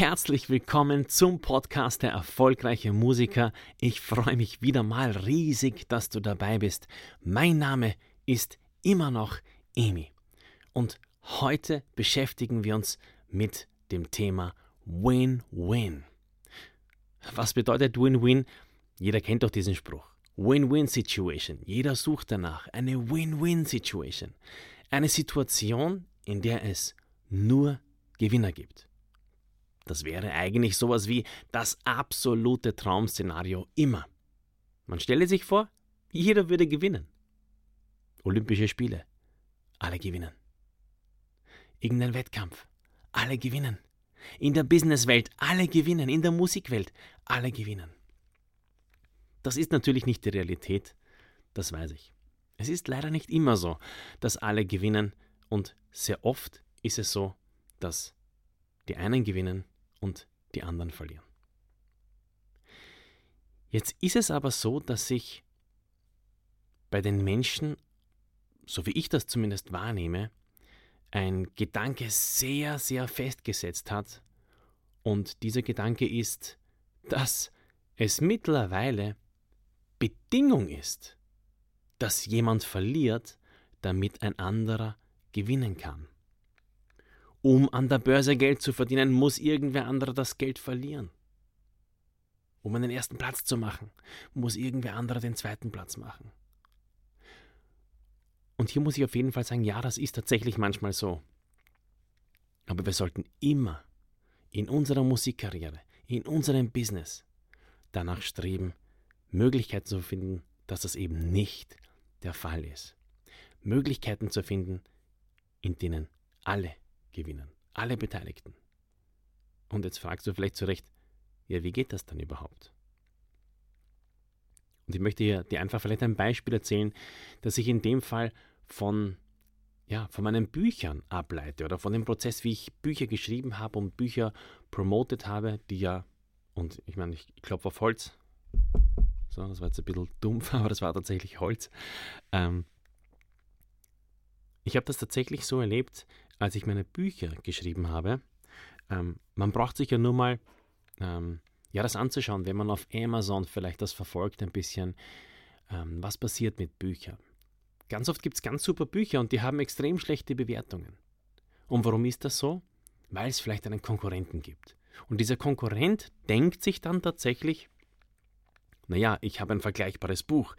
Herzlich willkommen zum Podcast der erfolgreiche Musiker. Ich freue mich wieder mal riesig, dass du dabei bist. Mein Name ist immer noch Emi. Und heute beschäftigen wir uns mit dem Thema Win-Win. Was bedeutet Win-Win? Jeder kennt doch diesen Spruch. Win-Win-Situation. Jeder sucht danach. Eine Win-Win-Situation. Eine Situation, in der es nur Gewinner gibt. Das wäre eigentlich sowas wie das absolute Traum-Szenario immer. Man stelle sich vor, jeder würde gewinnen. Olympische Spiele, alle gewinnen. Irgendein Wettkampf, alle gewinnen. In der Businesswelt, alle gewinnen. In der Musikwelt, alle gewinnen. Das ist natürlich nicht die Realität, das weiß ich. Es ist leider nicht immer so, dass alle gewinnen und sehr oft ist es so, dass die einen gewinnen und die anderen verlieren. Jetzt ist es aber so, dass sich bei den Menschen, so wie ich das zumindest wahrnehme, ein Gedanke sehr, sehr festgesetzt hat. Und dieser Gedanke ist, dass es mittlerweile Bedingung ist, dass jemand verliert, damit ein anderer gewinnen kann. Um an der Börse Geld zu verdienen, muss irgendwer anderer das Geld verlieren. Um einen ersten Platz zu machen, muss irgendwer anderer den zweiten Platz machen. Und hier muss ich auf jeden Fall sagen, ja, das ist tatsächlich manchmal so. Aber wir sollten immer in unserer Musikkarriere, in unserem Business danach streben, Möglichkeiten zu finden, dass das eben nicht der Fall ist. Möglichkeiten zu finden, in denen alle gewinnen. Alle Beteiligten. Und jetzt fragst du vielleicht zu Recht, ja, wie geht das dann überhaupt? Und ich möchte dir einfach vielleicht ein Beispiel erzählen, das ich in dem Fall von, ja, von meinen Büchern ableite oder von dem Prozess, wie ich Bücher geschrieben habe und Bücher promotet habe, die ja, und ich meine, ich klopfe auf Holz. So, das war jetzt ein bisschen dumpf, aber das war tatsächlich Holz. Ähm, ich habe das tatsächlich so erlebt, als ich meine Bücher geschrieben habe, ähm, man braucht sich ja nur mal ähm, ja, das anzuschauen, wenn man auf Amazon vielleicht das verfolgt ein bisschen, ähm, was passiert mit Büchern. Ganz oft gibt es ganz super Bücher und die haben extrem schlechte Bewertungen. Und warum ist das so? Weil es vielleicht einen Konkurrenten gibt. Und dieser Konkurrent denkt sich dann tatsächlich, naja, ich habe ein vergleichbares Buch.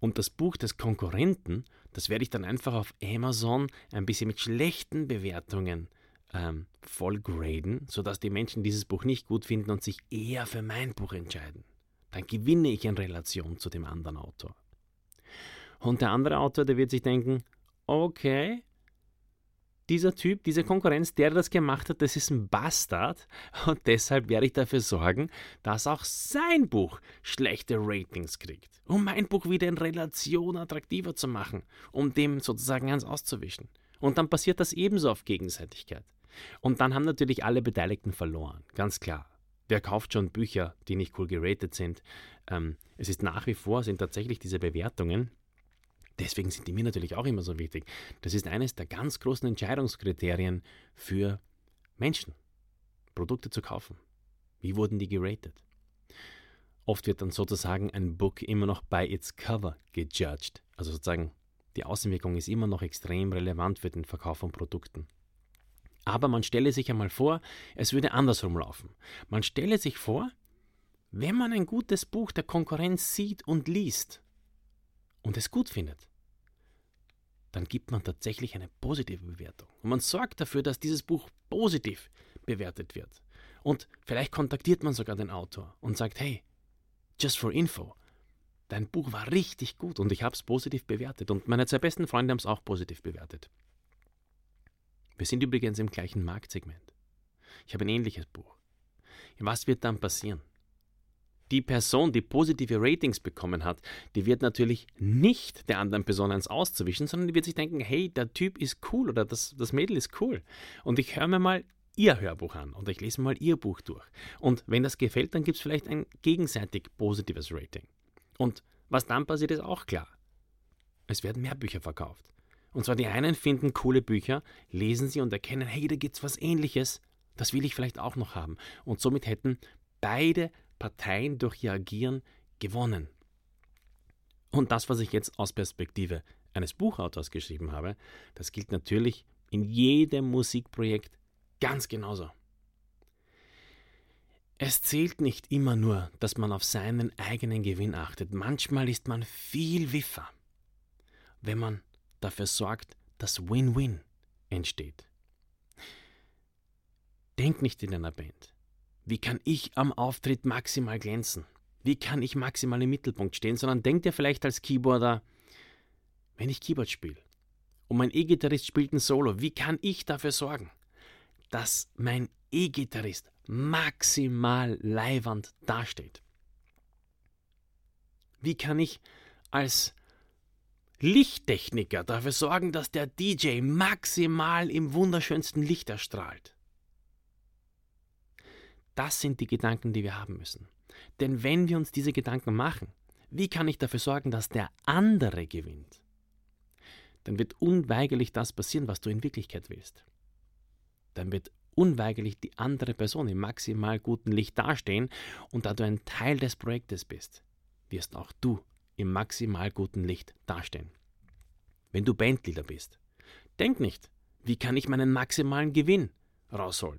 Und das Buch des Konkurrenten das werde ich dann einfach auf Amazon ein bisschen mit schlechten Bewertungen ähm, vollgraden, sodass die Menschen dieses Buch nicht gut finden und sich eher für mein Buch entscheiden. Dann gewinne ich in Relation zu dem anderen Autor. Und der andere Autor, der wird sich denken, okay, dieser Typ, diese Konkurrenz, der das gemacht hat, das ist ein Bastard und deshalb werde ich dafür sorgen, dass auch sein Buch schlechte Ratings kriegt, um mein Buch wieder in Relation attraktiver zu machen, um dem sozusagen eins auszuwischen. Und dann passiert das ebenso auf Gegenseitigkeit. Und dann haben natürlich alle Beteiligten verloren, ganz klar. Wer kauft schon Bücher, die nicht cool geratet sind? Ähm, es ist nach wie vor, sind tatsächlich diese Bewertungen Deswegen sind die mir natürlich auch immer so wichtig. Das ist eines der ganz großen Entscheidungskriterien für Menschen, Produkte zu kaufen. Wie wurden die geratet? Oft wird dann sozusagen ein Book immer noch by its cover gejudged. Also sozusagen die Außenwirkung ist immer noch extrem relevant für den Verkauf von Produkten. Aber man stelle sich einmal vor, es würde andersrum laufen. Man stelle sich vor, wenn man ein gutes Buch der Konkurrenz sieht und liest und es gut findet, dann gibt man tatsächlich eine positive Bewertung. Und man sorgt dafür, dass dieses Buch positiv bewertet wird. Und vielleicht kontaktiert man sogar den Autor und sagt, hey, just for info, dein Buch war richtig gut und ich habe es positiv bewertet. Und meine zwei besten Freunde haben es auch positiv bewertet. Wir sind übrigens im gleichen Marktsegment. Ich habe ein ähnliches Buch. Was wird dann passieren? Die Person, die positive Ratings bekommen hat, die wird natürlich nicht der anderen Person eins auszuwischen, sondern die wird sich denken, hey, der Typ ist cool oder das, das Mädel ist cool. Und ich höre mir mal ihr Hörbuch an oder ich lese mal ihr Buch durch. Und wenn das gefällt, dann gibt es vielleicht ein gegenseitig positives Rating. Und was dann passiert, ist auch klar. Es werden mehr Bücher verkauft. Und zwar die einen finden coole Bücher, lesen sie und erkennen, hey, da gibt es was ähnliches. Das will ich vielleicht auch noch haben. Und somit hätten beide Parteien durch ihr Agieren gewonnen. Und das, was ich jetzt aus Perspektive eines Buchautors geschrieben habe, das gilt natürlich in jedem Musikprojekt ganz genauso. Es zählt nicht immer nur, dass man auf seinen eigenen Gewinn achtet. Manchmal ist man viel wiffer, wenn man dafür sorgt, dass Win-Win entsteht. Denk nicht in einer Band. Wie kann ich am Auftritt maximal glänzen? Wie kann ich maximal im Mittelpunkt stehen? Sondern denk dir vielleicht als Keyboarder, wenn ich Keyboard spiele und mein E-Gitarrist spielt ein Solo, wie kann ich dafür sorgen, dass mein E-Gitarrist maximal leiwand dasteht? Wie kann ich als Lichttechniker dafür sorgen, dass der DJ maximal im wunderschönsten Licht erstrahlt? Das sind die Gedanken, die wir haben müssen. Denn wenn wir uns diese Gedanken machen, wie kann ich dafür sorgen, dass der andere gewinnt? Dann wird unweigerlich das passieren, was du in Wirklichkeit willst. Dann wird unweigerlich die andere Person im maximal guten Licht dastehen und da du ein Teil des Projektes bist, wirst auch du im maximal guten Licht dastehen. Wenn du Bandleader bist, denk nicht, wie kann ich meinen maximalen Gewinn rausholen?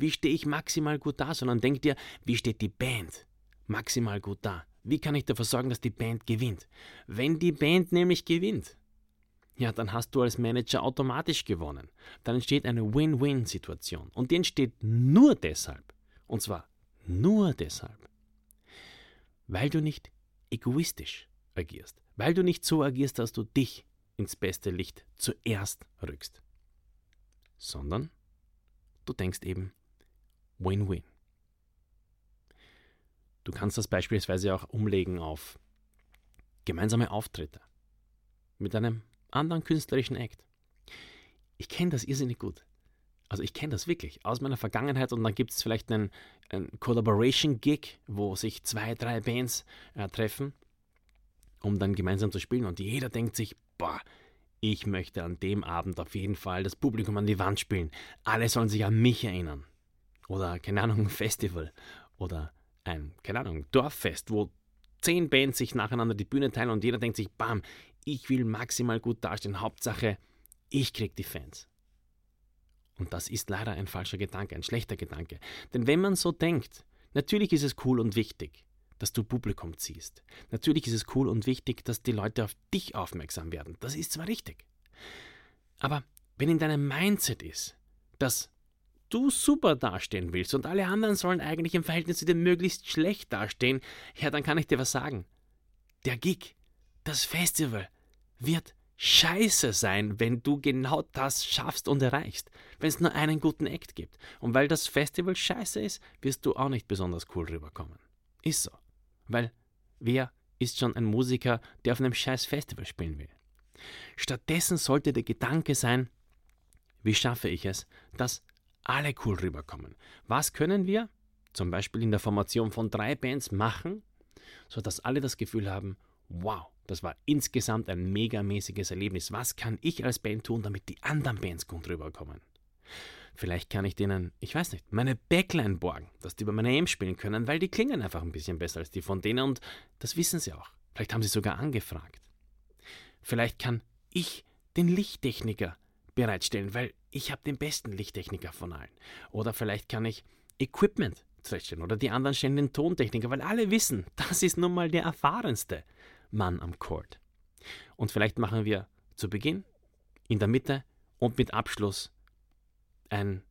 Wie stehe ich maximal gut da, sondern denk dir, wie steht die Band maximal gut da? Wie kann ich dafür sorgen, dass die Band gewinnt? Wenn die Band nämlich gewinnt, ja, dann hast du als Manager automatisch gewonnen. Dann entsteht eine Win-Win-Situation. Und die entsteht nur deshalb, und zwar nur deshalb, weil du nicht egoistisch agierst, weil du nicht so agierst, dass du dich ins beste Licht zuerst rückst, sondern du denkst eben Win-Win. Du kannst das beispielsweise auch umlegen auf gemeinsame Auftritte mit einem anderen künstlerischen Act. Ich kenne das irrsinnig gut. Also ich kenne das wirklich aus meiner Vergangenheit und dann gibt es vielleicht einen, einen Collaboration-Gig, wo sich zwei, drei Bands äh, treffen, um dann gemeinsam zu spielen und jeder denkt sich, boah, ich möchte an dem Abend auf jeden Fall das Publikum an die Wand spielen. Alle sollen sich an mich erinnern oder, keine Ahnung, ein Festival oder ein, keine Ahnung, Dorffest, wo zehn Bands sich nacheinander die Bühne teilen und jeder denkt sich, bam, ich will maximal gut dastehen, Hauptsache, ich krieg die Fans. Und das ist leider ein falscher Gedanke, ein schlechter Gedanke. Denn wenn man so denkt, natürlich ist es cool und wichtig, dass du Publikum ziehst. Natürlich ist es cool und wichtig, dass die Leute auf dich aufmerksam werden. Das ist zwar richtig. Aber wenn in deinem Mindset ist, dass du super dastehen willst und alle anderen sollen eigentlich im Verhältnis zu dir möglichst schlecht dastehen, ja, dann kann ich dir was sagen. Der Gig, das Festival wird scheiße sein, wenn du genau das schaffst und erreichst, wenn es nur einen guten Act gibt. Und weil das Festival scheiße ist, wirst du auch nicht besonders cool rüberkommen. Ist so. Weil wer ist schon ein Musiker, der auf einem scheiß Festival spielen will? Stattdessen sollte der Gedanke sein, wie schaffe ich es, dass alle cool rüberkommen. Was können wir zum Beispiel in der Formation von drei Bands machen, sodass alle das Gefühl haben, wow, das war insgesamt ein megamäßiges Erlebnis. Was kann ich als Band tun, damit die anderen Bands gut rüberkommen? Vielleicht kann ich denen, ich weiß nicht, meine Backline borgen, dass die bei meiner Aim spielen können, weil die klingen einfach ein bisschen besser als die von denen und das wissen sie auch. Vielleicht haben sie sogar angefragt. Vielleicht kann ich den Lichttechniker bereitstellen, weil ich habe den besten Lichttechniker von allen. Oder vielleicht kann ich Equipment trätschen oder die anderen stellen den Tontechniker, weil alle wissen, das ist nun mal der erfahrenste Mann am Chord. Und vielleicht machen wir zu Beginn, in der Mitte und mit Abschluss ein,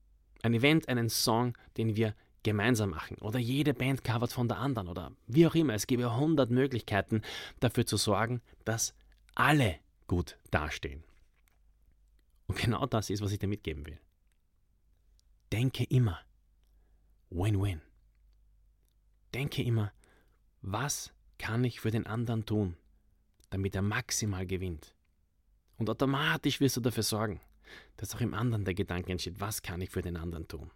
ein Event, einen Song, den wir gemeinsam machen. Oder jede Band covert von der anderen oder wie auch immer. Es gäbe 100 Möglichkeiten dafür zu sorgen, dass alle gut dastehen. Und genau das ist, was ich dir mitgeben will. Denke immer Win-Win. Denke immer was kann ich für den anderen tun, damit er maximal gewinnt? Und automatisch wirst du dafür sorgen, dass auch im anderen der Gedanke entsteht, was kann ich für den anderen tun?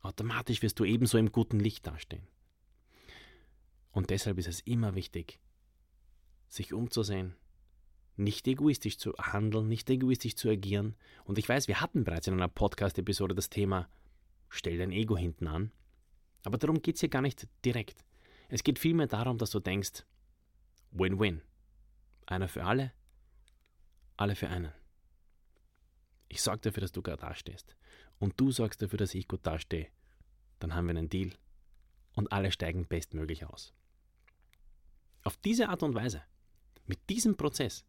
Automatisch wirst du ebenso im guten Licht dastehen. Und deshalb ist es immer wichtig, sich umzusehen, nicht egoistisch zu handeln, nicht egoistisch zu agieren. Und ich weiß, wir hatten bereits in einer Podcast-Episode das Thema, stell dein Ego hinten an. Aber darum geht es hier gar nicht direkt. Es geht vielmehr darum, dass du denkst, Win-Win. Einer für alle, alle für einen. Ich sorge dafür, dass du gut dastehst. Und du sorgst dafür, dass ich gut dastehe. Dann haben wir einen Deal. Und alle steigen bestmöglich aus. Auf diese Art und Weise, mit diesem Prozess,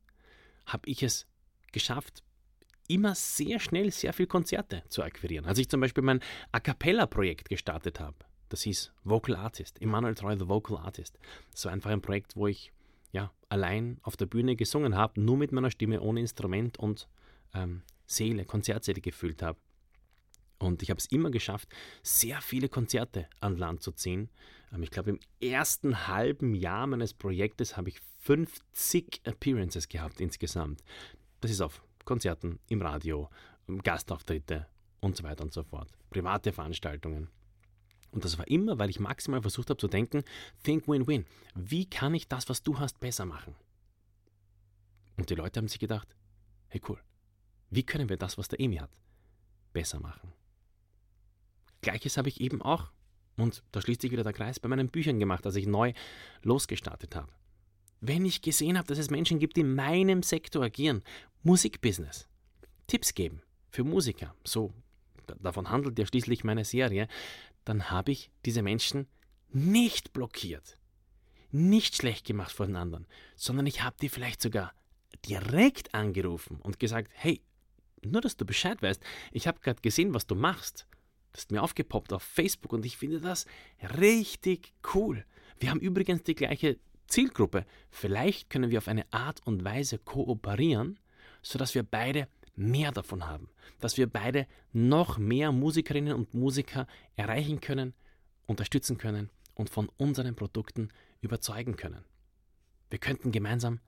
habe ich es geschafft, immer sehr schnell sehr viele Konzerte zu akquirieren. Als ich zum Beispiel mein A Cappella-Projekt gestartet habe, das hieß Vocal Artist, Emmanuel Treu, The Vocal Artist. Das war einfach ein Projekt, wo ich ja, allein auf der Bühne gesungen habe, nur mit meiner Stimme, ohne Instrument und ähm, Seele, Konzertseele gefühlt habe. Und ich habe es immer geschafft, sehr viele Konzerte an Land zu ziehen. Ähm, ich glaube, im ersten halben Jahr meines Projektes habe ich 50 Appearances gehabt insgesamt. Das ist auf Konzerten, im Radio, ähm, Gastauftritte und so weiter und so fort. Private Veranstaltungen. Und das war immer, weil ich maximal versucht habe zu denken, think win-win. Wie kann ich das, was du hast, besser machen? Und die Leute haben sich gedacht, hey cool, wie können wir das, was der Emi hat, besser machen? Gleiches habe ich eben auch, und da schließt sich wieder der Kreis, bei meinen Büchern gemacht, als ich neu losgestartet habe. Wenn ich gesehen habe, dass es Menschen gibt, die in meinem Sektor agieren, Musikbusiness, Tipps geben für Musiker, so davon handelt ja schließlich meine Serie, dann habe ich diese Menschen nicht blockiert, nicht schlecht gemacht vor den anderen, sondern ich habe die vielleicht sogar direkt angerufen und gesagt, hey, nur dass du Bescheid weißt, ich habe gerade gesehen, was du machst. Ist mir aufgepoppt auf Facebook und ich finde das richtig cool. Wir haben übrigens die gleiche Zielgruppe. Vielleicht können wir auf eine Art und Weise kooperieren, sodass wir beide mehr davon haben, dass wir beide noch mehr Musikerinnen und Musiker erreichen können, unterstützen können und von unseren Produkten überzeugen können. Wir könnten gemeinsam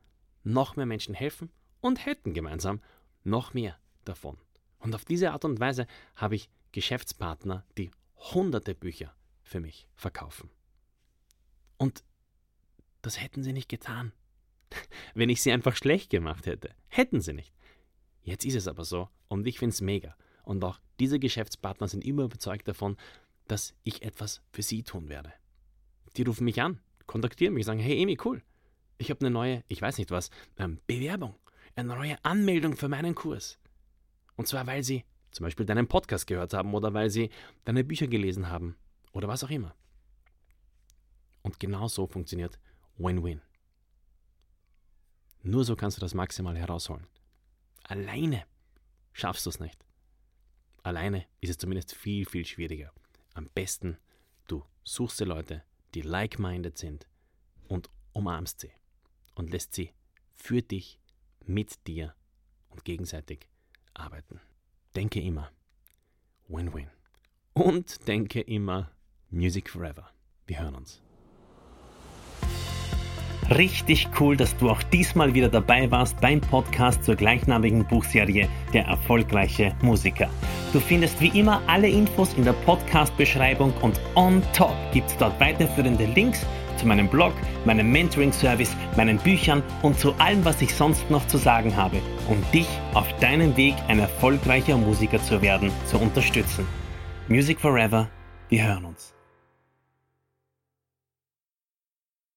noch mehr Menschen helfen und hätten gemeinsam noch mehr davon. Und auf diese Art und Weise habe ich Geschäftspartner, die hunderte Bücher für mich verkaufen. Und das hätten sie nicht getan, wenn ich sie einfach schlecht gemacht hätte. Hätten sie nicht. Jetzt ist es aber so und ich finde es mega. Und auch diese Geschäftspartner sind immer überzeugt davon, dass ich etwas für sie tun werde. Die rufen mich an, kontaktieren mich, sagen, hey Emi, cool, ich habe eine neue, ich weiß nicht was, ähm, Bewerbung, eine neue Anmeldung für meinen Kurs. Und zwar, weil sie zum Beispiel deinen Podcast gehört haben oder weil sie deine Bücher gelesen haben oder was auch immer. Und genau so funktioniert Win-Win. Nur so kannst du das maximal herausholen. Alleine schaffst du es nicht. Alleine ist es zumindest viel, viel schwieriger. Am besten, du suchst dir Leute, die like-minded sind und umarmst sie und lässt sie für dich, mit dir und gegenseitig arbeiten. Denke immer Win-Win. Und denke immer Music Forever. Wir hören uns. Richtig cool, dass du auch diesmal wieder dabei warst beim Podcast zur gleichnamigen Buchserie Der erfolgreiche Musiker. Du findest wie immer alle Infos in der Podcast-Beschreibung und on top gibt es dort weiterführende Links zu meinem Blog, meinem Mentoring-Service, meinen Büchern und zu allem, was ich sonst noch zu sagen habe, um dich auf deinem Weg ein erfolgreicher Musiker zu werden, zu unterstützen. Music Forever, wir hören uns.